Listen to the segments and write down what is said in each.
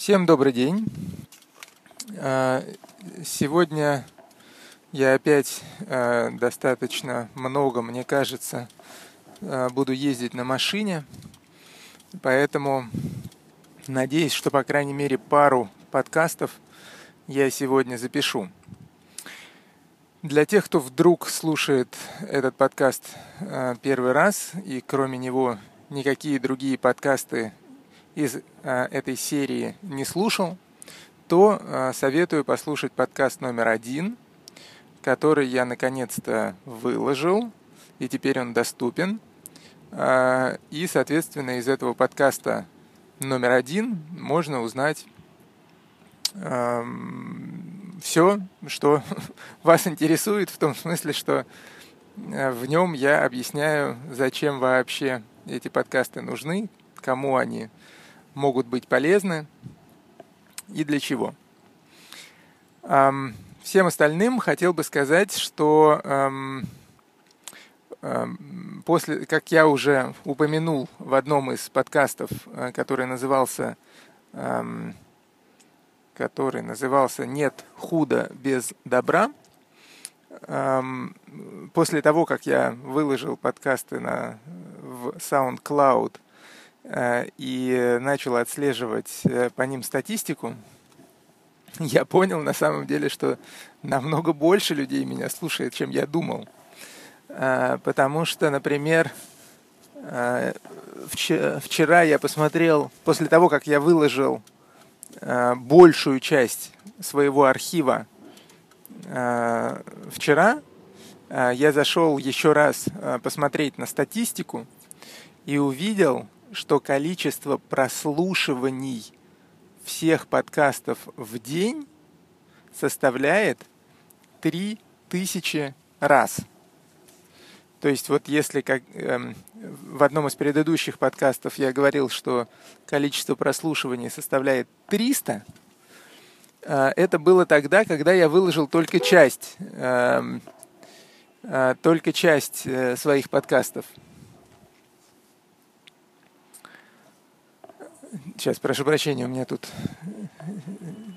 Всем добрый день. А, сегодня я опять а, достаточно много, мне кажется, а, буду ездить на машине, поэтому надеюсь, что по крайней мере пару подкастов я сегодня запишу. Для тех, кто вдруг слушает этот подкаст первый раз и кроме него никакие другие подкасты из а, этой серии не слушал, то а, советую послушать подкаст номер один, который я наконец-то выложил, и теперь он доступен. А, и, соответственно, из этого подкаста номер один можно узнать все, что вас интересует, в том смысле, что в нем я объясняю, зачем вообще эти подкасты нужны, кому они могут быть полезны и для чего. Всем остальным хотел бы сказать, что после, как я уже упомянул в одном из подкастов, э, который назывался который назывался «Нет худа без добра», после того, как я выложил подкасты на, в SoundCloud и начал отслеживать э, по ним статистику, я понял на самом деле, что намного больше людей меня слушает, чем я думал. Э, потому что, например, вчера я посмотрел, после того, как я выложил большую часть своего архива вчера, я зашел еще раз посмотреть на статистику и увидел, что количество прослушиваний всех подкастов в день составляет 3000 раз. То есть вот если как эм, в одном из предыдущих подкастов я говорил, что количество прослушиваний составляет 300, э, это было тогда, когда я выложил только часть, э, э, только часть э, своих подкастов. Сейчас, прошу прощения, у меня тут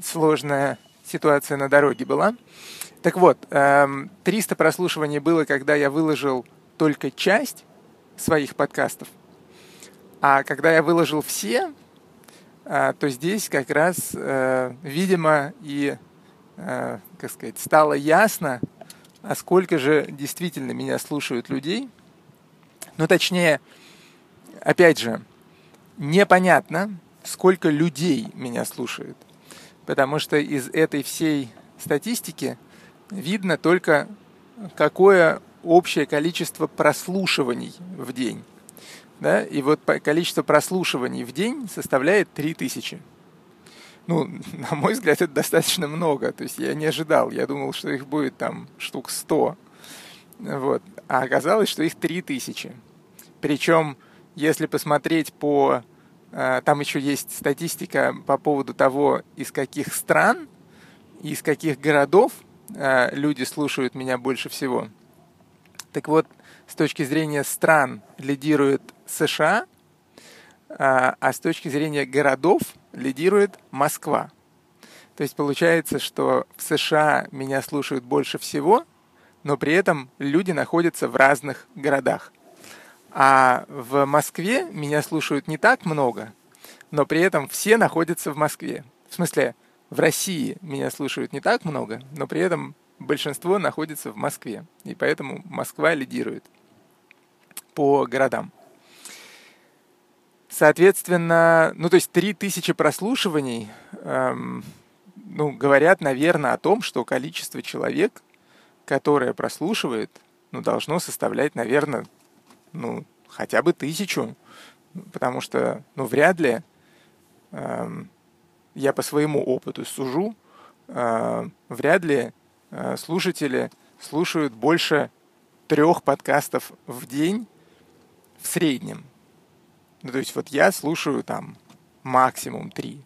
сложная ситуация на дороге была. Так вот, 300 эм, прослушиваний было, когда я выложил только часть своих подкастов. А когда я выложил все, э, то здесь как раз, э, видимо, и, э, как сказать, стало ясно, а сколько же действительно меня слушают людей. Ну, точнее, опять же, непонятно, сколько людей меня слушают. Потому что из этой всей статистики видно только, какое общее количество прослушиваний в день. Да? И вот количество прослушиваний в день составляет 3000. Ну, на мой взгляд, это достаточно много. То есть я не ожидал. Я думал, что их будет там штук 100. Вот. А оказалось, что их 3000. Причем если посмотреть по... Э, там еще есть статистика по поводу того, из каких стран, из каких городов э, люди слушают меня больше всего. Так вот, с точки зрения стран лидирует США, э, а с точки зрения городов лидирует Москва. То есть получается, что в США меня слушают больше всего, но при этом люди находятся в разных городах. А в Москве меня слушают не так много, но при этом все находятся в Москве. В смысле, в России меня слушают не так много, но при этом большинство находится в Москве. И поэтому Москва лидирует по городам. Соответственно, ну то есть 3000 прослушиваний эм, ну, говорят, наверное, о том, что количество человек, которое прослушивает, ну, должно составлять, наверное, ну, хотя бы тысячу, потому что, ну, вряд ли э, я по своему опыту сужу, э, вряд ли э, слушатели слушают больше трех подкастов в день в среднем. Ну, то есть вот я слушаю там максимум три,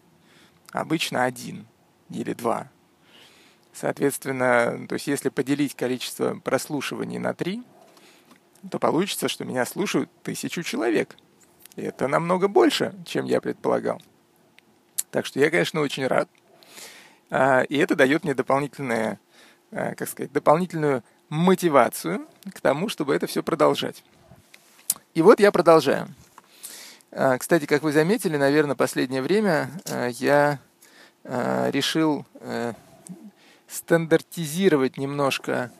обычно один или два. Соответственно, то есть если поделить количество прослушиваний на три, то получится, что меня слушают тысячу человек. И это намного больше, чем я предполагал. Так что я, конечно, очень рад. А, и это дает мне дополнительное, а, как сказать, дополнительную мотивацию к тому, чтобы это все продолжать. И вот я продолжаю. А, кстати, как вы заметили, наверное, последнее время я решил э, стандартизировать немножко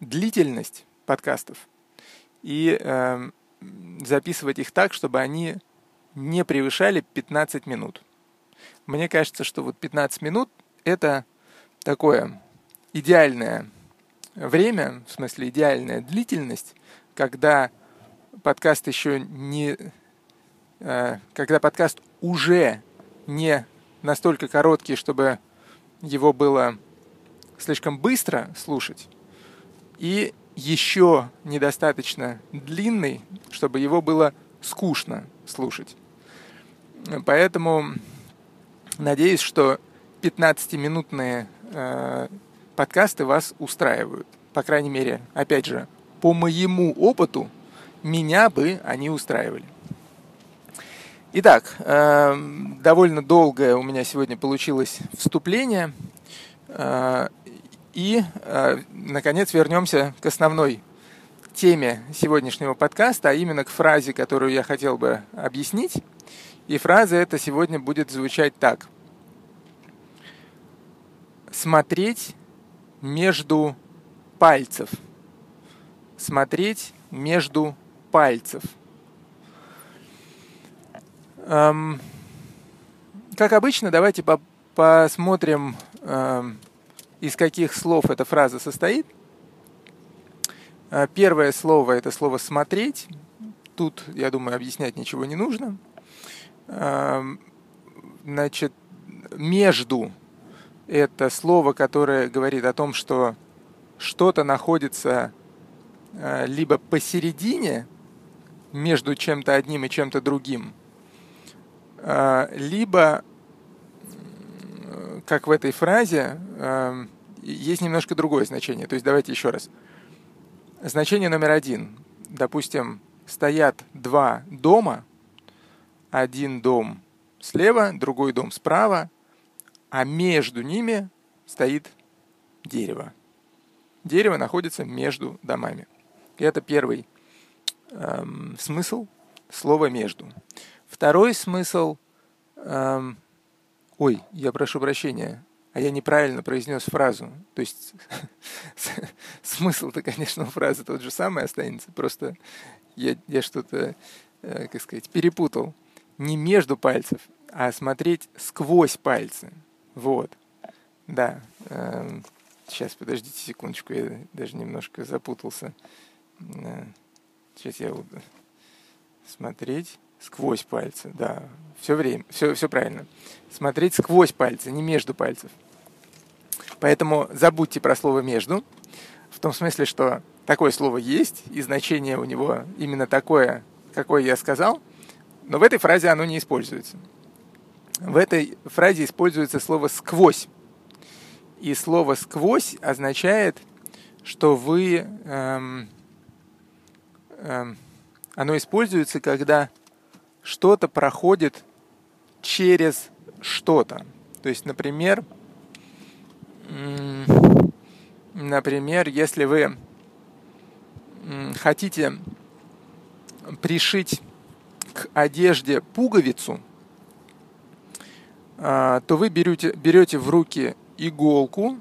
длительность подкастов и записывать их так, чтобы они не превышали 15 минут. Мне кажется, что вот 15 минут – это такое идеальное время, в смысле идеальная длительность, когда подкаст еще не... Э, когда подкаст уже не настолько короткий, чтобы его было слишком быстро слушать, и еще недостаточно длинный, чтобы его было скучно слушать. Поэтому надеюсь, что 15-минутные э, подкасты вас устраивают. По крайней мере, опять же, по моему опыту, меня бы они устраивали. Итак, э, довольно долгое у меня сегодня получилось вступление. Э, и, э, наконец, вернемся к основной теме сегодняшнего подкаста, а именно к фразе, которую я хотел бы объяснить. И фраза эта сегодня будет звучать так. Смотреть между пальцев. Смотреть между пальцев. Эм, как обычно, давайте по посмотрим, эм, из каких слов эта фраза состоит. Э, первое слово – это слово «смотреть». Тут, я думаю, объяснять ничего не нужно. Эм, значит, «между» – это слово, которое говорит о том, что что-то находится э, либо посередине между чем-то одним и чем-то другим, либо, как в этой фразе, эм, есть немножко другое значение. То есть давайте еще раз – Значение номер один. Допустим, стоят два дома, один дом слева, другой дом справа, а между ними стоит дерево. Дерево находится между домами. И это первый эм, смысл слова между. Второй смысл. Эм, ой, я прошу прощения а я неправильно произнес фразу. То есть смысл-то, конечно, у фразы тот же самый останется, просто я, я что-то, э, как сказать, перепутал. Не между пальцев, а смотреть сквозь пальцы. Вот. Да. Э, сейчас, подождите секундочку, я даже немножко запутался. Э, сейчас я буду смотреть сквозь пальцы, да. Все время, все, все правильно. Смотреть сквозь пальцы, не между пальцев. Поэтому забудьте про слово «между», в том смысле, что такое слово есть, и значение у него именно такое, какое я сказал, но в этой фразе оно не используется. В этой фразе используется слово «сквозь». И слово «сквозь» означает, что вы... Эм, эм, оно используется, когда что-то проходит через что-то. То есть, например, Например, если вы хотите пришить к одежде пуговицу, а, то вы берете, берете в руки иголку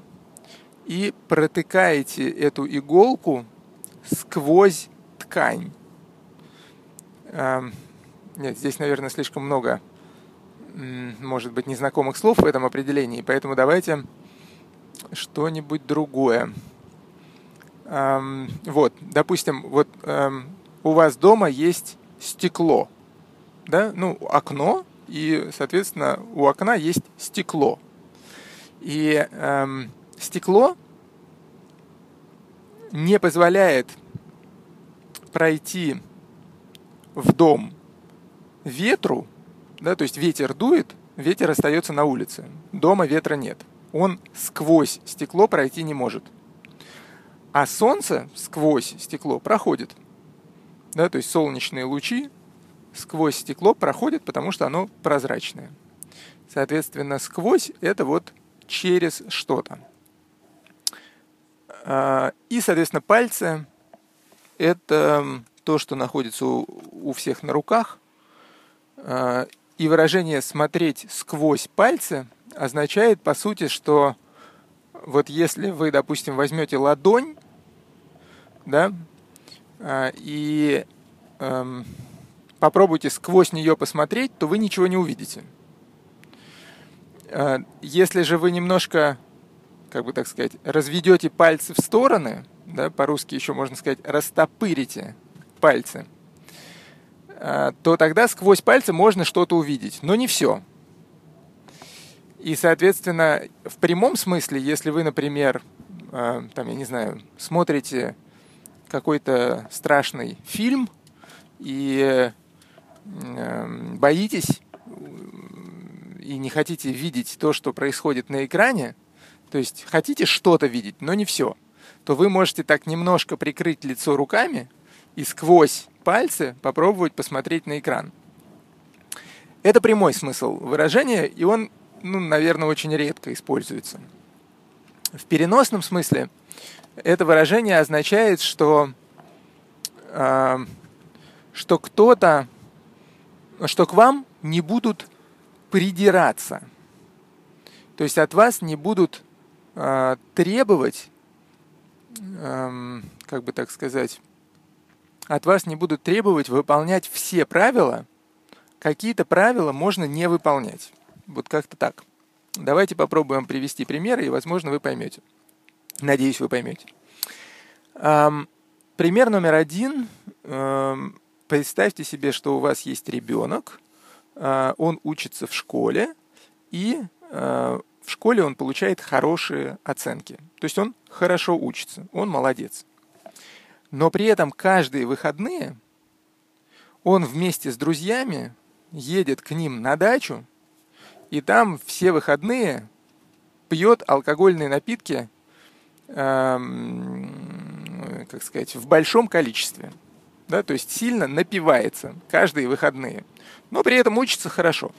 и протыкаете эту иголку сквозь ткань. Нет, здесь, наверное, слишком много, может быть, незнакомых слов в этом определении, поэтому давайте что-нибудь другое. Эм, вот, допустим, вот эм, у вас дома есть стекло, да, ну, окно, и, соответственно, у окна есть стекло. И эм, стекло не позволяет пройти в дом ветру, да, то есть ветер дует, ветер остается на улице, дома ветра нет он сквозь стекло пройти не может. А солнце сквозь стекло проходит. Да, то есть солнечные лучи сквозь стекло проходит, потому что оно прозрачное. Соответственно, сквозь это вот через что-то. А, и, соответственно, пальцы – это то, что находится у, всех на руках. И выражение «смотреть сквозь пальцы» означает, по сути, что вот если вы, допустим, возьмете ладонь, да, а, и эм, попробуйте сквозь нее посмотреть, то вы ничего не увидите. А, если же вы немножко, как бы так сказать, разведете пальцы в стороны, да, по-русски еще можно сказать, растопырите пальцы, то тогда сквозь пальцы можно что-то увидеть, но не все. И, соответственно, в прямом смысле, если вы, например, а, там, я не знаю, смотрите какой-то страшный фильм и боитесь и не хотите видеть то, что происходит на экране, то есть хотите что-то видеть, но не все, то вы можете так немножко прикрыть лицо руками и сквозь пальцы попробовать посмотреть на экран. Это прямой смысл выражения, и он, ну, наверное, очень редко используется. В переносном смысле это выражение означает, что, э, что кто-то, что к вам не будут придираться. То есть от вас не будут э, требовать, э, как бы так сказать, от вас не будут требовать выполнять все правила. Какие-то правила можно не выполнять. Вот как-то так. Давайте попробуем привести примеры, и, возможно, вы поймете. Надеюсь, вы поймете. Эм, пример номер один. Эм, представьте себе, что у вас есть ребенок, Э, он учится в школе, и э, в школе он получает хорошие оценки. То есть он хорошо учится, он молодец. Но при этом каждые выходные он вместе с друзьями едет к ним на дачу, и там все выходные пьет алкогольные напитки, эм, как сказать, в большом количестве. Да, то есть сильно напивается каждые выходные – но при этом учится хорошо.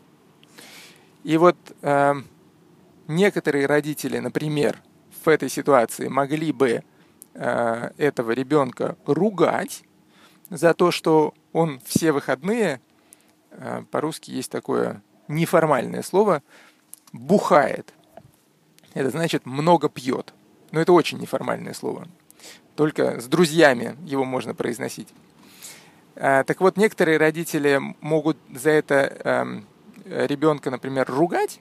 И вот э, некоторые родители, например, в этой ситуации могли бы э, этого ребенка ругать за то, что он все выходные, э, по-русски есть такое неформальное слово, бухает. Это значит много пьет. Но это очень неформальное слово. Только с друзьями его можно произносить. А, так вот, некоторые родители могут за это эм, ребенка, например, ругать,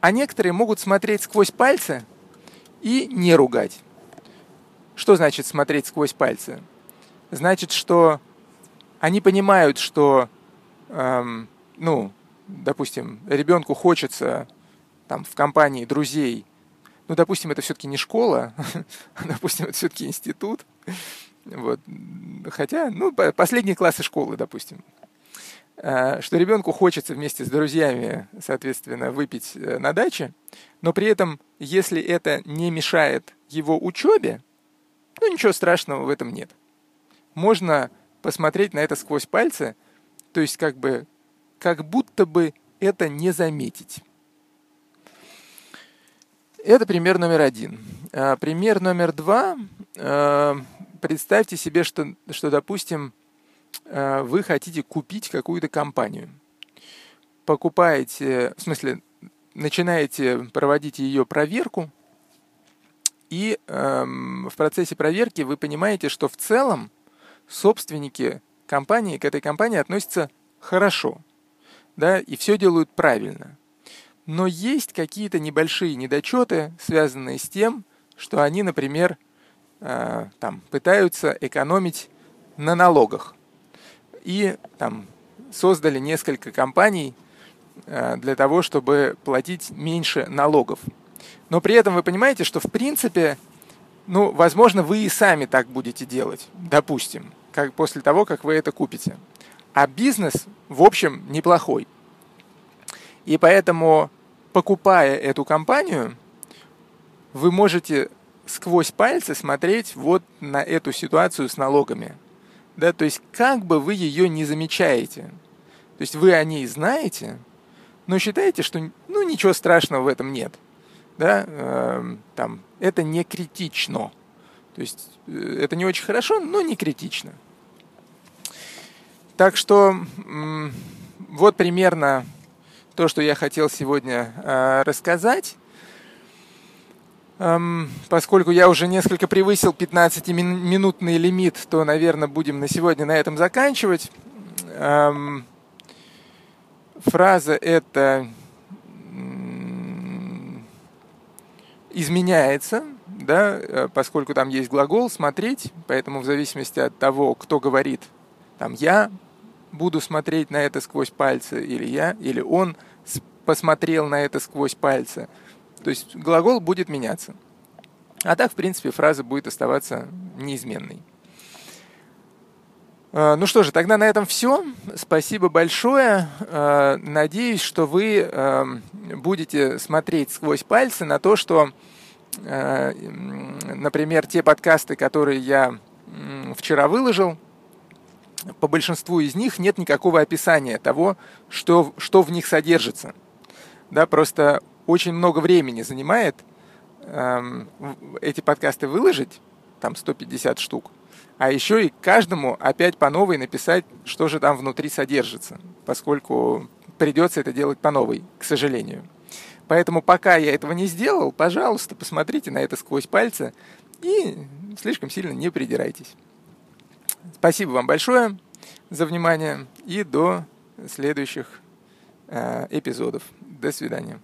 а некоторые могут смотреть сквозь пальцы и не ругать. Что значит смотреть сквозь пальцы? Значит, что они понимают, что, эм, ну, допустим, ребенку хочется там в компании друзей, ну, допустим, это все-таки не школа, допустим, это все-таки институт, вот. Хотя, ну, последние классы школы, допустим. А, что ребенку хочется вместе с друзьями, соответственно, выпить э, на даче, но при этом, если это не мешает его учебе, ну, ничего страшного в этом нет. Можно посмотреть на это сквозь пальцы, то есть как бы, как будто бы это не заметить. Это пример номер один. А пример номер два а, представьте себе, что, что допустим, э, вы хотите купить какую-то компанию. Покупаете, в смысле, начинаете проводить ее проверку, и эм, в процессе проверки вы понимаете, что в целом собственники компании к этой компании относятся хорошо, да, и все делают правильно. Но есть какие-то небольшие недочеты, связанные с тем, что они, например, Э, там, пытаются экономить на налогах. И там создали несколько компаний э, для того, чтобы платить меньше налогов. Но при этом вы понимаете, что в принципе, ну, возможно, вы и сами так будете делать, допустим, как после того, как вы это купите. А бизнес, в общем, неплохой. И поэтому, покупая эту компанию, вы можете сквозь пальцы смотреть вот на эту ситуацию с налогами. Да, то есть как бы вы ее не замечаете. То есть вы о ней знаете, но считаете, что ну, ничего страшного в этом нет. Да, э, там, это не критично. То есть э, это не очень хорошо, но не критично. Так что э, вот примерно то, что я хотел сегодня э, рассказать. Эм, поскольку я уже несколько превысил 15-минутный лимит, то, наверное, будем на сегодня на этом заканчивать. Эм, фраза эта изменяется, да, э, поскольку там есть глагол «смотреть», поэтому в зависимости от того, кто говорит, там «я буду смотреть на это сквозь пальцы», или «я», или «он посмотрел на это сквозь пальцы», то есть глагол будет меняться. А так, в принципе, фраза будет оставаться неизменной. А, ну что же, тогда на этом все. Спасибо большое. А, надеюсь, что вы а, будете смотреть сквозь пальцы на то, что, например, те подкасты, которые я вчера выложил, по большинству из них нет никакого описания того, что, что в них содержится. Да, просто очень много времени занимает эм, эти подкасты выложить, там 150 штук, а еще и каждому опять по новой написать, что же там внутри содержится, поскольку придется это делать по новой, к сожалению. Поэтому пока я этого не сделал, пожалуйста, посмотрите на это сквозь пальцы и слишком сильно не придирайтесь. Спасибо вам большое за внимание и до следующих э, эпизодов. До свидания.